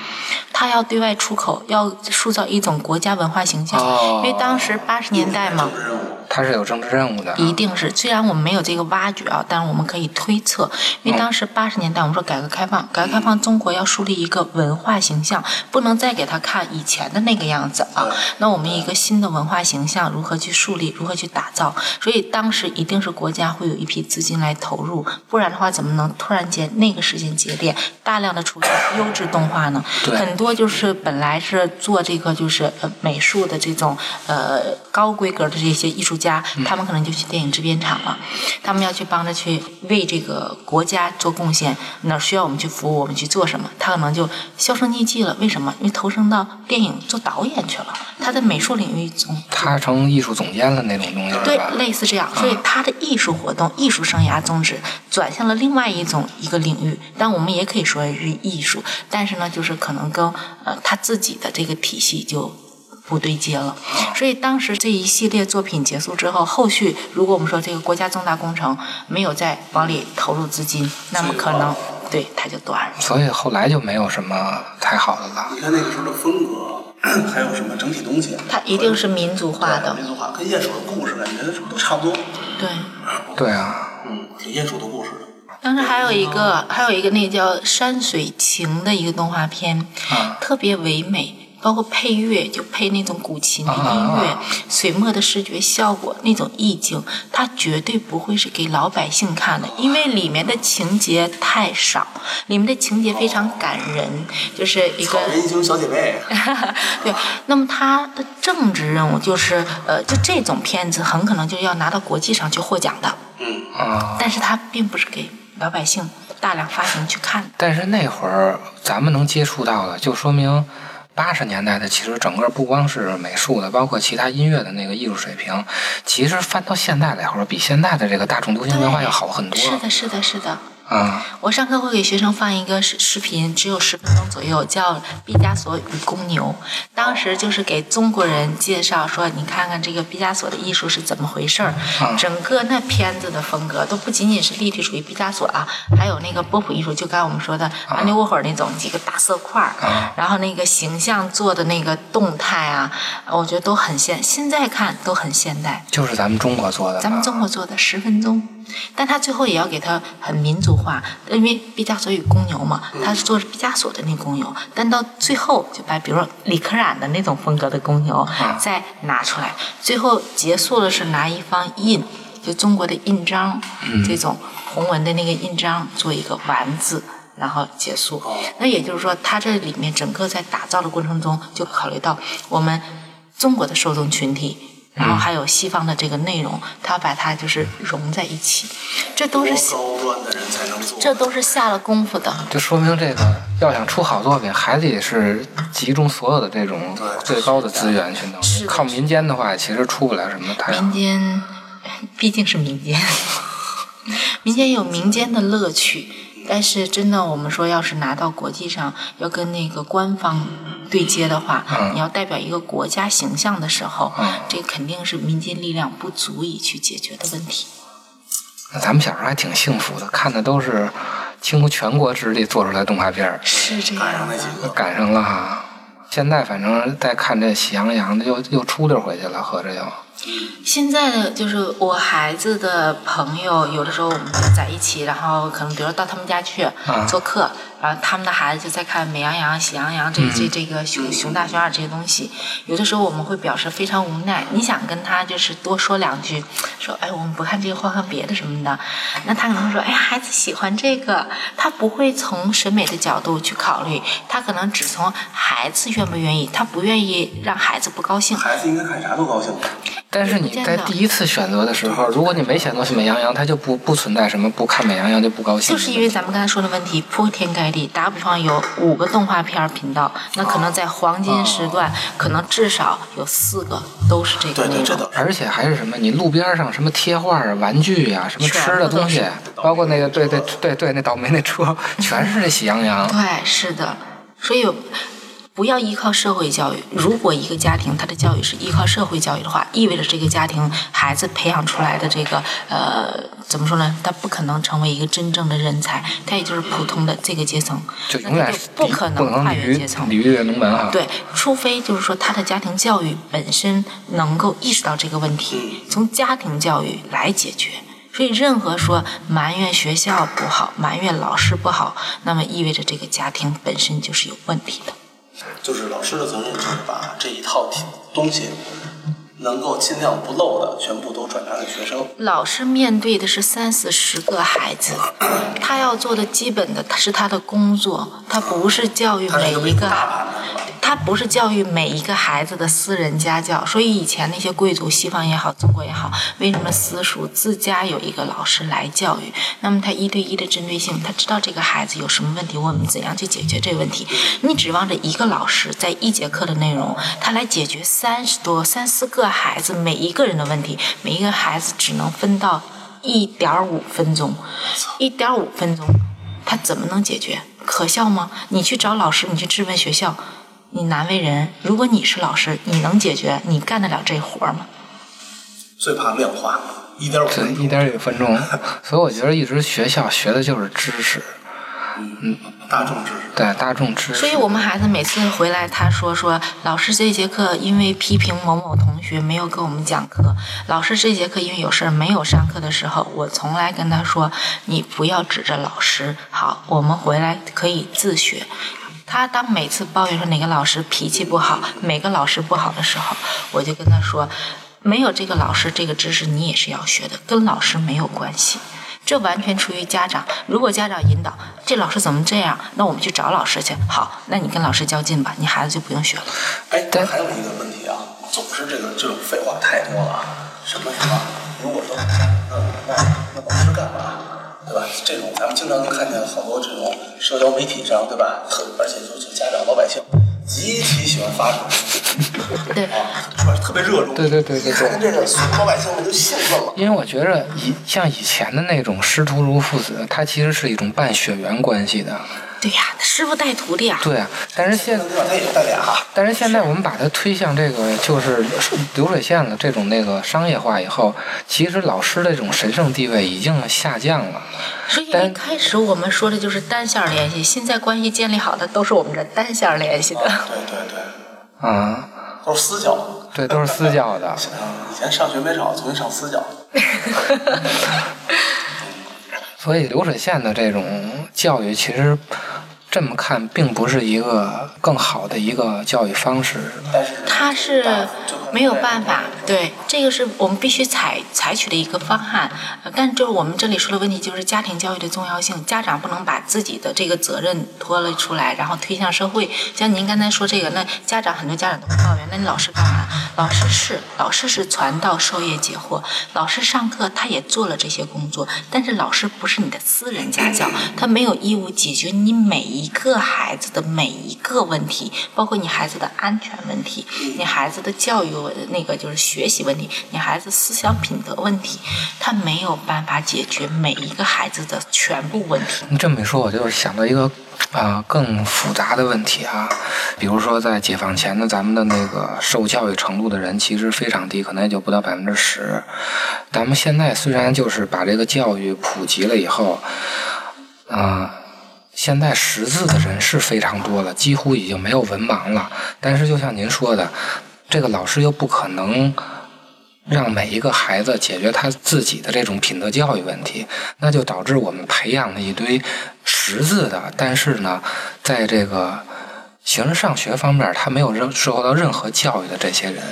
他要对外出口，要塑造一种国家文化形象，哦因为当时八十年代嘛政。治任务，它是有政治任务的，一定是，虽然我们没有这个挖掘啊，但是我们可以推测，因为当时八十年代我们说改革开放，改革开放中国要树立一个文化形象，不能再给他看以前的那个样子啊。那我们一个新的文化形象如何去树立，如何去打造？所以当时一定是国家会有一批资金来投入，不然的话怎么能突然间那个时间节点大量的出现优质动画呢？对很多就是本来是做这个就是呃美术的这种呃高规格的这些艺术家，他们可能就去电影制片厂了，他们要去帮着去为这个国家做贡献，哪需要我们去服务，我们去做什么，他可能就销声匿迹了。为什么？因为投身到电影做导演去了，他在美术领域中他成艺术总监了那种东西对？，类似这样，所以他的艺术活动、艺术生涯宗旨转向了另外一种一个领域，但我们也可以说是艺术，但是呢，就是可能跟呃他自己的这个体系就。不对接了，所以当时这一系列作品结束之后，后续如果我们说这个国家重大工程没有再往里投入资金，那么可能对它就断了。所以后来就没有什么太好的了。你看那个时候的风格，还有什么整体东西，它一定是民族化的，民族化，跟鼹鼠的故事感觉是不是都差不多？对。对啊，嗯，挺鼹鼠的故事的。当时还有一个，还有一个那个叫《山水情》的一个动画片，啊特别唯美。包括配乐，就配那种古琴的音乐，啊水墨的视觉效果，那种意境，它绝对不会是给老百姓看的，因为里面的情节太少，里面的情节非常感人，就是一个英雄小姐妹，对，那么他的政治任务就是，呃，就这种片子很可能就要拿到国际上去获奖的，嗯，啊。但是它并不是给老百姓大量发行去看的。但是那会儿咱们能接触到的，就说明八十年代的其实整个不光是美术的，包括其他音乐的那个艺术水平，其实翻到现在来说，比现在的这个大众流行文化要好很多。是的，是的，是的。啊，我上课会给学生放一个视视频，只有十分钟左右，叫《毕加索与公牛》。当时就是给中国人介绍说，你看看这个毕加索的艺术是怎么回事儿。啊整个那片子的风格都不仅仅是立体主义毕加索啊，还有那个波普艺术，就刚才我们说的安迪沃霍尔那种几个大色块儿，啊然后那个形象做的那个动态啊，我觉得都很现，现在看都很现代。就是咱们中国做的。咱们中国做的十分钟，但他最后也要给他很民族画，因为毕加索与公牛嘛，他是做毕加索的那公牛，但到最后就把比如说李可染的那种风格的公牛再拿出来，最后结束的是拿一方印，就中国的印章，这种红纹的那个印章做一个丸字。然后结束，那也就是说，它这里面整个在打造的过程中，就考虑到我们中国的受众群体，然后还有西方的这个内容，他要把它就是融在一起，这都是高端的人才能做。这都是下了功夫的。就说明这个要想出好作品，还得是集中所有的这种最高的资源去弄靠民间的话，其实出不了什么太好。民间毕竟是民间，民间有民间的乐趣，但是真的我们说，要是拿到国际上，要跟那个官方对接的话，嗯你要代表一个国家形象的时候，嗯这肯定是民间力量不足以去解决的问题。那咱们小时候还挺幸福的，看的都是倾国全国之力做出来的动画片儿，是这赶上样的那几个，赶上了哈。现在反正再看这《喜羊羊》的，又又出溜回去了，合着又。现在的就是我孩子的朋友，有的时候我们就在一起，然后可能比如到他们家去啊做客，然后他们的孩子就在看《美羊羊》《喜羊羊》这这这个熊熊大熊二这些东西。有的时候我们会表示非常无奈，你想跟他就是多说两句，说哎我们不看这个换看别的什么的，那他可能会说哎孩子喜欢这个，他不会从审美的角度去考虑，他可能只从孩子愿不愿意，他不愿意让孩子不高兴。孩子应该看啥都高兴。但是你在第一次选择的时候，如果你没选择是美羊羊，它就不不存在什么不看美羊羊就不高兴。就是因为咱们刚才说的问题铺天盖地，打比方有五个动画片儿频道，那可能在黄金时段，可能至少有四个都是这个内容。而且还是什么，你路边上什么贴画啊、玩具呀、什么吃的东西，包括那个对对对对那倒霉那车，全是这喜羊羊。对，是的，所以不要依靠社会教育。如果一个家庭他的教育是依靠社会教育的话，意味着这个家庭孩子培养出来的这个呃怎么说呢？他不可能成为一个真正的人才，他也就是普通的这个阶层，就永远是不可能跨越阶层鲤。鱼跃龙门哈。对，除非就是说他的家庭教育本身能够意识到这个问题，从家庭教育来解决。所以，任何说埋怨学校不好、埋怨老师不好，那么意味着这个家庭本身就是有问题的。就是老师的责任就是把这一套题东西能够尽量不漏的全部都转达给学生。老师面对的是三四十个孩子，他要做的基本的，他是他的工作，他不是教育每一个？他不是教育每一个孩子的私人家教，所以以前那些贵族，西方也好，中国也好，为什么私塾自家有一个老师来教育？那么他一对一的针对性，他知道这个孩子有什么问题，我们怎样去解决这个问题？你指望着一个老师在一节课的内容，他来解决三十多、三四个孩子每一个人的问题，每一个孩子只能分到一点五分钟，一点五分钟，他怎么能解决？可笑吗？你去找老师，你去质问学校。你难为人。如果你是老师，你能解决？你干得了这活儿吗？最怕量化，一点五，分钟一点五分钟。所以我觉得一直学校学的就是知识，大众知识。对大众知识。所以我们孩子每次回来，他说说老师这节课因为批评某某同学没有给我们讲课，老师这节课因为有事儿没有上课的时候，我从来跟他说，你不要指着老师，好，我们回来可以自学。他当每次抱怨说哪个老师脾气不好，每个老师不好的时候，我就跟他说，没有这个老师这个知识你也是要学的，跟老师没有关系。这完全出于家长。如果家长引导，这老师怎么这样？那我们去找老师去。好，那你跟老师较劲吧，你孩子就不用学了。哎，但还有一个问题啊，总是这个这种废话太多了啊。什么什么？如果说，那那那老师干嘛？对吧？这种咱们经常能看见好多这种社交媒体上，对吧？特而且就是家长老百姓极其喜欢发出来，对啊，是吧？特别热衷。对对对对对看见这个，老百姓们都兴奋了。因为我觉着以像以前的那种师徒如父子，它其实是一种半血缘关系的。对呀，师傅带徒弟啊。对啊，但是现在？他也带俩。但是现在我们把它推向这个就是流水线了，这种那个商业化以后，其实老师的这种神圣地位已经下降了。所以一开始我们说的就是单线联系，现在关系建立好的都是我们这单线联系的。对对对，啊，都是私教。对，都是私教的。啊，以前上学没少，重新上私教。所以流水线的这种教育，其实这么看，并不是一个更好的一个教育方式，是吧？他是没有办法，对，这个是我们必须采采取的一个方案。但就是我们这里说的问题，就是家庭教育的重要性，家长不能把自己的这个责任拖了出来，然后推向社会。像您刚才说这个，那家长很多家长都会抱怨，那你老师干嘛？老师是老师是传道授业解惑，老师上课他也做了这些工作，但是老师不是你的私人家教，他没有义务解决你每一一个孩子的每一个问题，包括你孩子的安全问题，你孩子的教育那个就是学习问题，你孩子思想品德问题，他没有办法解决每一个孩子的全部问题。你这么一说，我就想到一个啊、更复杂的问题啊，比如说在解放前的咱们的那个受教育程度的人其实非常低，可能也就不到百分之十。咱们现在虽然就是把这个教育普及了以后，啊、现在识字的人是非常多了，几乎已经没有文盲了。但是就像您说的，这个老师又不可能让每一个孩子解决他自己的这种品德教育问题，那就导致我们培养了一堆识字的，但是呢，在这个形式上学方面，他没有任受到任何教育的这些人。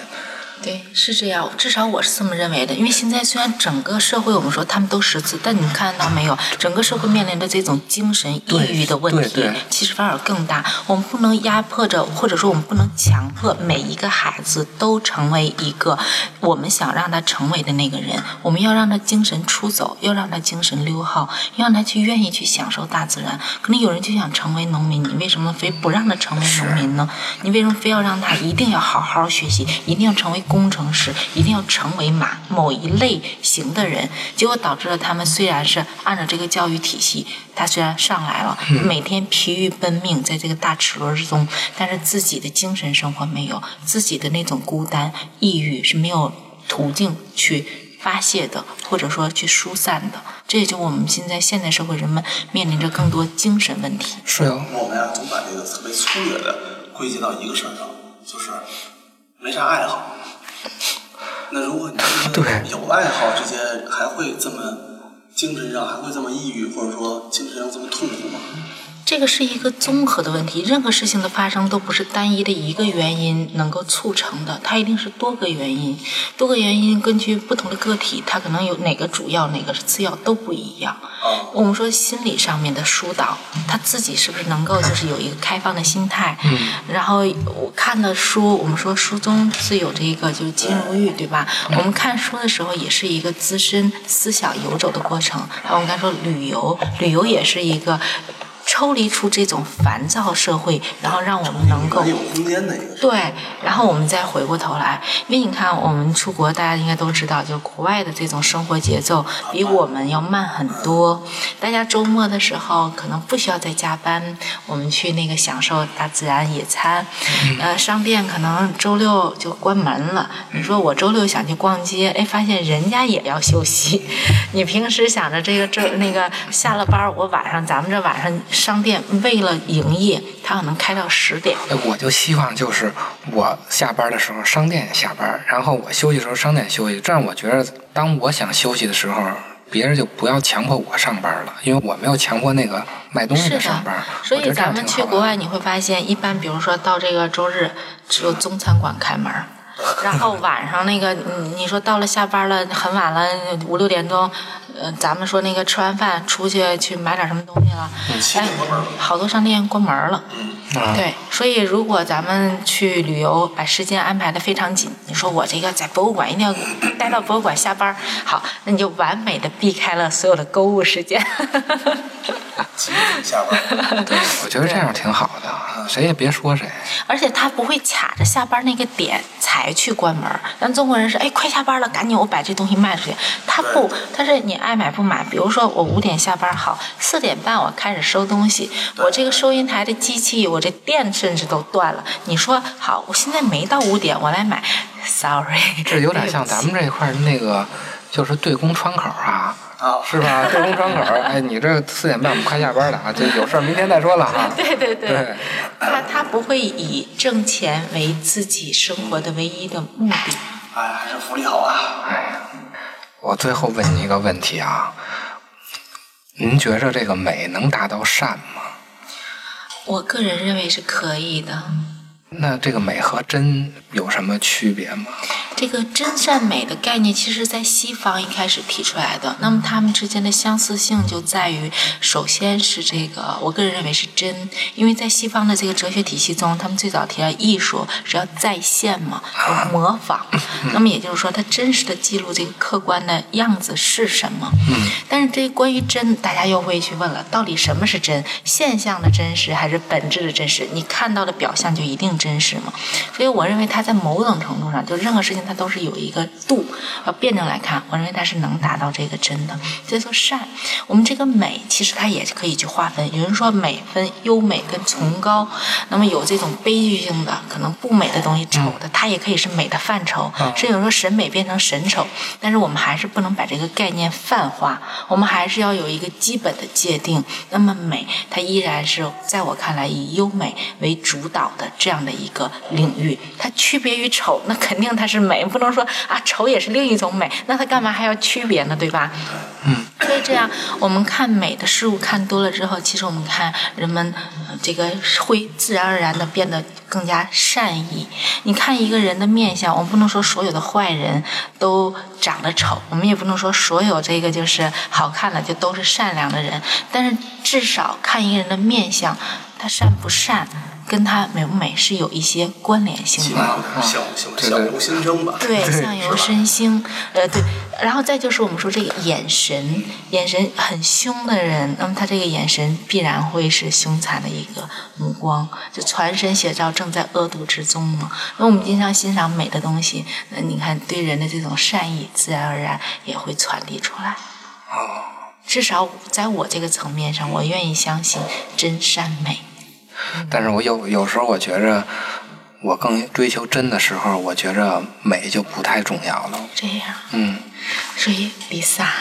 对，是这样，至少我是这么认为的。因为现在虽然整个社会我们说他们都识字，但你看到没有，整个社会面临的这种精神抑郁的问题其实反而更大。我们不能压迫着，或者说我们不能强迫每一个孩子都成为一个我们想让他成为的那个人。我们要让他精神出走，要让他精神溜号，要让他去愿意去享受大自然。可能有人就想成为农民，你为什么非不让他成为农民呢？你为什么非要让他一定要好好学习，一定要成为工程师，一定要成为马某一类型的人？结果导致了他们虽然是按照这个教育体系，他虽然上来了，每天疲于奔命，在这个大齿轮之中，但是自己的精神生活没有，自己的那种孤单、抑郁是没有途径去发泄的，或者说去疏散的。这也就我们现在现代社会人们面临着更多精神问题。是有我们呀，总把这个特别粗略的归结到一个事儿上，就是没啥爱好。那如果你 真对的有爱好，这些还会这么精神上还会这么抑郁，或者说精神上这么痛苦吗？这个是一个综合的问题，任何事情的发生都不是单一的一个原因能够促成的，它一定是多个原因，多个原因根据不同的个体，它可能有哪个主要，哪个是次要都不一样。啊，我们说心理上面的疏导，他自己是不是能够就是有一个开放的心态？嗯。然后我看的书，我们说书中自有这个就是金如玉，对吧？我们看书的时候也是一个自身思想游走的过程。还有我们刚才说旅游，旅游也是一个。抽离出这种烦躁社会，然后让我们能够有空间的一个。对，然后我们再回过头来，因为你看，我们出国，大家应该都知道，就国外的这种生活节奏比我们要慢很多。大家周末的时候可能不需要再加班，我们去那个享受大自然野餐。呃，商店可能周六就关门了。你说我周六想去逛街，哎，发现人家也要休息。你平时想着这个这那个下了班，我晚上咱们这晚上商店为了营业，它可能开到十点。哎我就希望就是我下班的时候，商店也下班，然后我休息的时候，商店休息，这样我觉得，当我想休息的时候，别人就不要强迫我上班了，因为我没有强迫那个卖东西的上班的。，所以咱们去国外，你会发现，一般比如说到这个周日，只有中餐馆开门儿，然后晚上那个，你你说到了下班了，很晚了，五六点钟，呃，咱们说那个吃完饭出去去买点什么东西了，哎好多商店关门了。啊，对，所以如果咱们去旅游，把时间安排的非常紧，你说我这个在博物馆一定要待到博物馆下班，好，那你就完美的避开了所有的购物时间。几点下班？对，我觉得这样挺好的，谁也别说谁。而且他不会卡着下班那个点才去关门儿。咱中国人是，哎，快下班了，赶紧我把这东西卖出去。他不，他是你爱买不买。比如说我五点下班，好，四点半我开始收东西，我这个收银台的机器，我这电甚至都断了。你说好，我现在没到五点，我来买，sorry，这有点像咱们这块儿那个，就是对公窗口啊，啊，是吧？对公窗口，哎，你这四点半我们快下班了啊，这有事儿明天再说了啊。对 对对，对他他不会以挣钱为自己生活的唯一的目的。哎，还是福利好啊。哎呀，我最后问你一个问题啊，您觉着这个美能达到善吗？我个人认为是可以的。那这个美和真有什么区别吗？这个真善美的概念，其实在西方一开始提出来的。那么它们之间的相似性就在于，首先是这个，我个人认为是真，因为在西方的这个哲学体系中，他们最早提到艺术是要再现嘛，要模仿。那么也就是说，它真实的记录这个客观的样子是什么？嗯。但是这关于真，大家又会去问了，到底什么是真？现象的真实还是本质的真实？你看到的表象就一定真实吗？所以我认为它在某种程度上，就任何事情它都是有一个度。要辩证来看，我认为它是能达到这个真的。所以说善。我们这个美，其实它也可以去划分。有人说美分优美跟崇高，那么有这种悲剧性的，可能不美的东西、丑的，它也可以是美的范畴。甚至说审美变成神丑，但是我们还是不能把这个概念泛化，我们还是要有一个基本的界定。那么美，它依然是在我看来以优美为主导的这样的一个领域。它区别于丑，那肯定它是美，不能说啊丑也是另一种美，那它干嘛还要区别呢？对吧？嗯。所以这样，我们看美的事物看多了之后，其实我们看人们、呃这个会自然而然的变得更加善意。你看一个人的面相，我们不能说所有的坏人都长得丑，我们也不能说所有这个就是好看的就都是善良的人，但是至少看一个人的面相，他善不善。跟他美不美是有一些关联性的，起码有点相相对相由心生吧。对，相由心生，呃，对，然后再就是我们说这个眼神，眼神很凶的人，那么他这个眼神必然会是凶残的一个目光，就传神写照，正在恶毒之中嘛。那我们经常欣赏美的东西，那你看对人的这种善意，自然而然也会传递出来。哦，至少在我这个层面上，我愿意相信真善美。但是我有有时候我觉着，我更追求真的时候，我觉着美就不太重要了。这样，嗯，所以丽萨，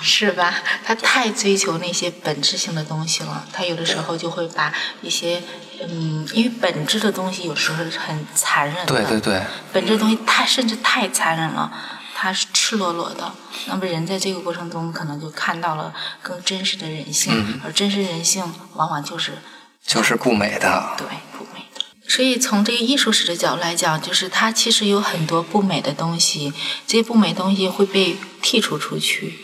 是吧？他太追求那些本质性的东西了，他有的时候就会把一些，嗯，因为本质的东西有时候是很残忍的，对对对，本质的东西太甚至太残忍了。它是赤裸裸的，那么人在这个过程中可能就看到了更真实的人性，嗯而真实人性往往就是就是不美的。对不美的。所以从这个艺术史的角度来讲，就是它其实有很多不美的东西，这些不美东西会被剔除出去。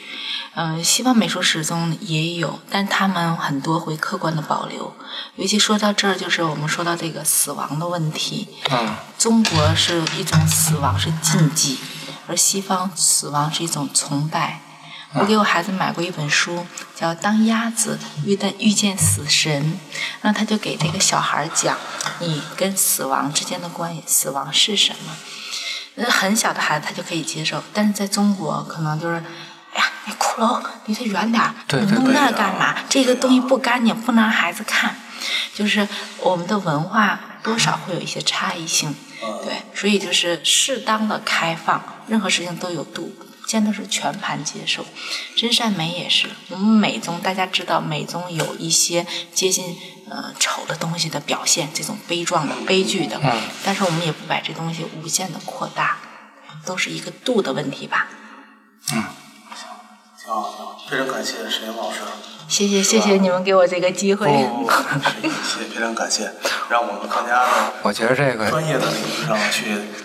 嗯，西方美术史中也有，但他们很多会客观的保留。尤其说到这儿，就是我们说到这个死亡的问题。嗯，中国是一种死亡是禁忌，而西方死亡是一种崇拜。我给我孩子买过一本书，叫《当鸭子遇到遇见死神》，那他就给这个小孩讲你跟死亡之间的关系，死亡是什么？那很小的孩子他就可以接受，但是在中国可能就是，哎呀，你骷髅离他远点儿，你弄那干嘛？这个东西不干净，不能让孩子看。就是我们的文化多少会有一些差异性，对，所以就是适当的开放，任何事情都有度，不见得是全盘接受。真善美也是，我们美中大家知道，美中有一些接近呃丑的东西的表现，这种悲壮的、悲剧的，嗯但是我们也不把这东西无限的扩大，都是一个度的问题吧。嗯，行，挺好，挺好，非常感谢沈岩老师。谢谢谢谢你们给我这个机会。不，谢谢，非常感谢，让我们更加的，我觉得这个专业的领域上去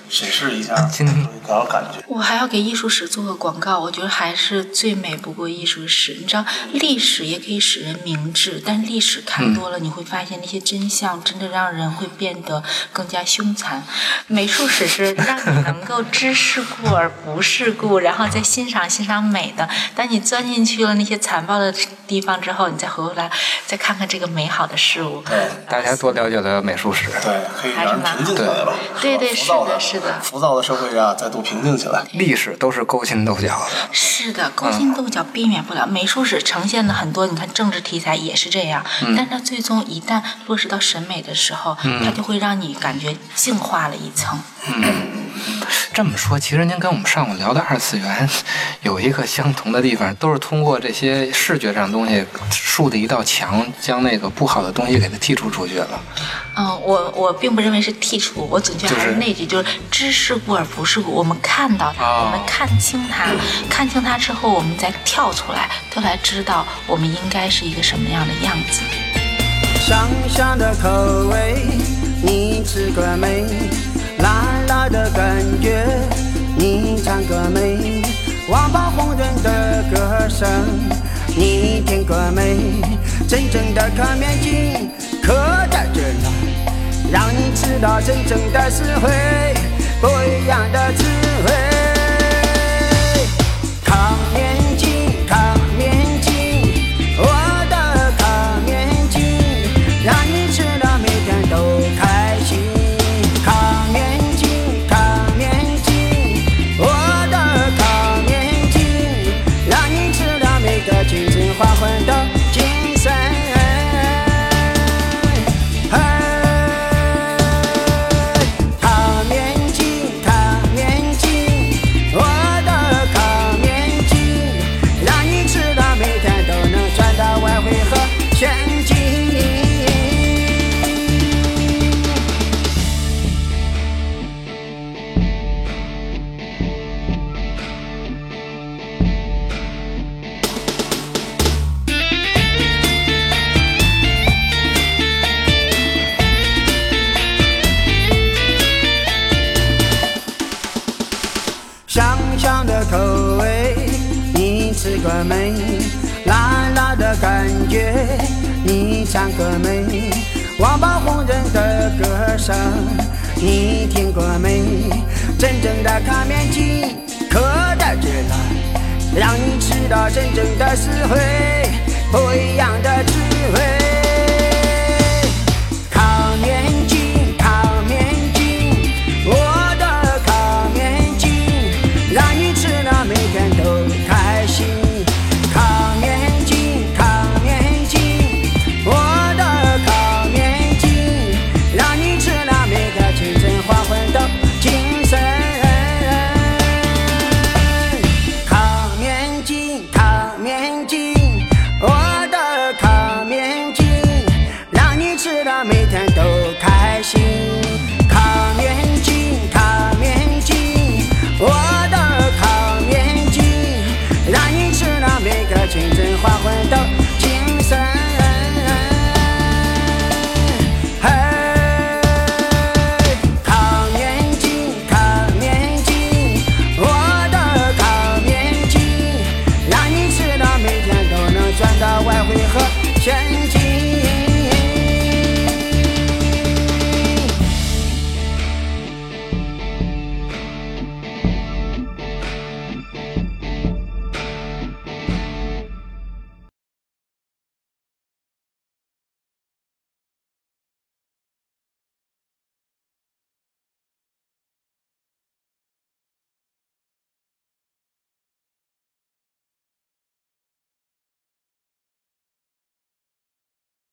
审视一下，今搞感觉。我还要给艺术史做个广告，我觉得还是最美不过艺术史。你知道，历史也可以使人明智，但历史看多了，你会发现那些真相真的让人会变得更加凶残。美术史是让你能够知世故而不世故，然后再欣赏欣赏美的。当你钻进去了那些残暴的地方之后，你再回过来再看看这个美好的事物。对，大家多了解了解术史。对，可以让人平静下来吧。对对，是的，是的。浮躁的社会啊，再度平静起来。历史都是勾心斗角的。是的，勾心斗角避免不了。美术史呈现的很多，你看政治题材也是这样，但它最终一旦落实到审美的时候，它就会让你感觉净化了一层。这么说，其实您跟我们上午聊的二次元有一个相同的地方，都是通过这些视觉上的东西竖的一道墙，将那个不好的东西给它剔除出去了。嗯，我我并不认为是剔除，我准确还是那句，就是知世故而不世故。我们看到它，我们看清它，看清它之后，我们再跳出来，跳出来知道我们应该是一个什么样的样子。香香的口味，你吃过没？辣辣的感觉，你尝过没？王八红人的歌声，你听过没？真正的可面筋可在这呢，让你吃到真正的实惠，不一样的滋味。是个美？辣辣的感觉，你唱过没？王八红人的歌声，你听过没？真正的卡面机可在这了，让你吃到真正的实惠，不一样的吃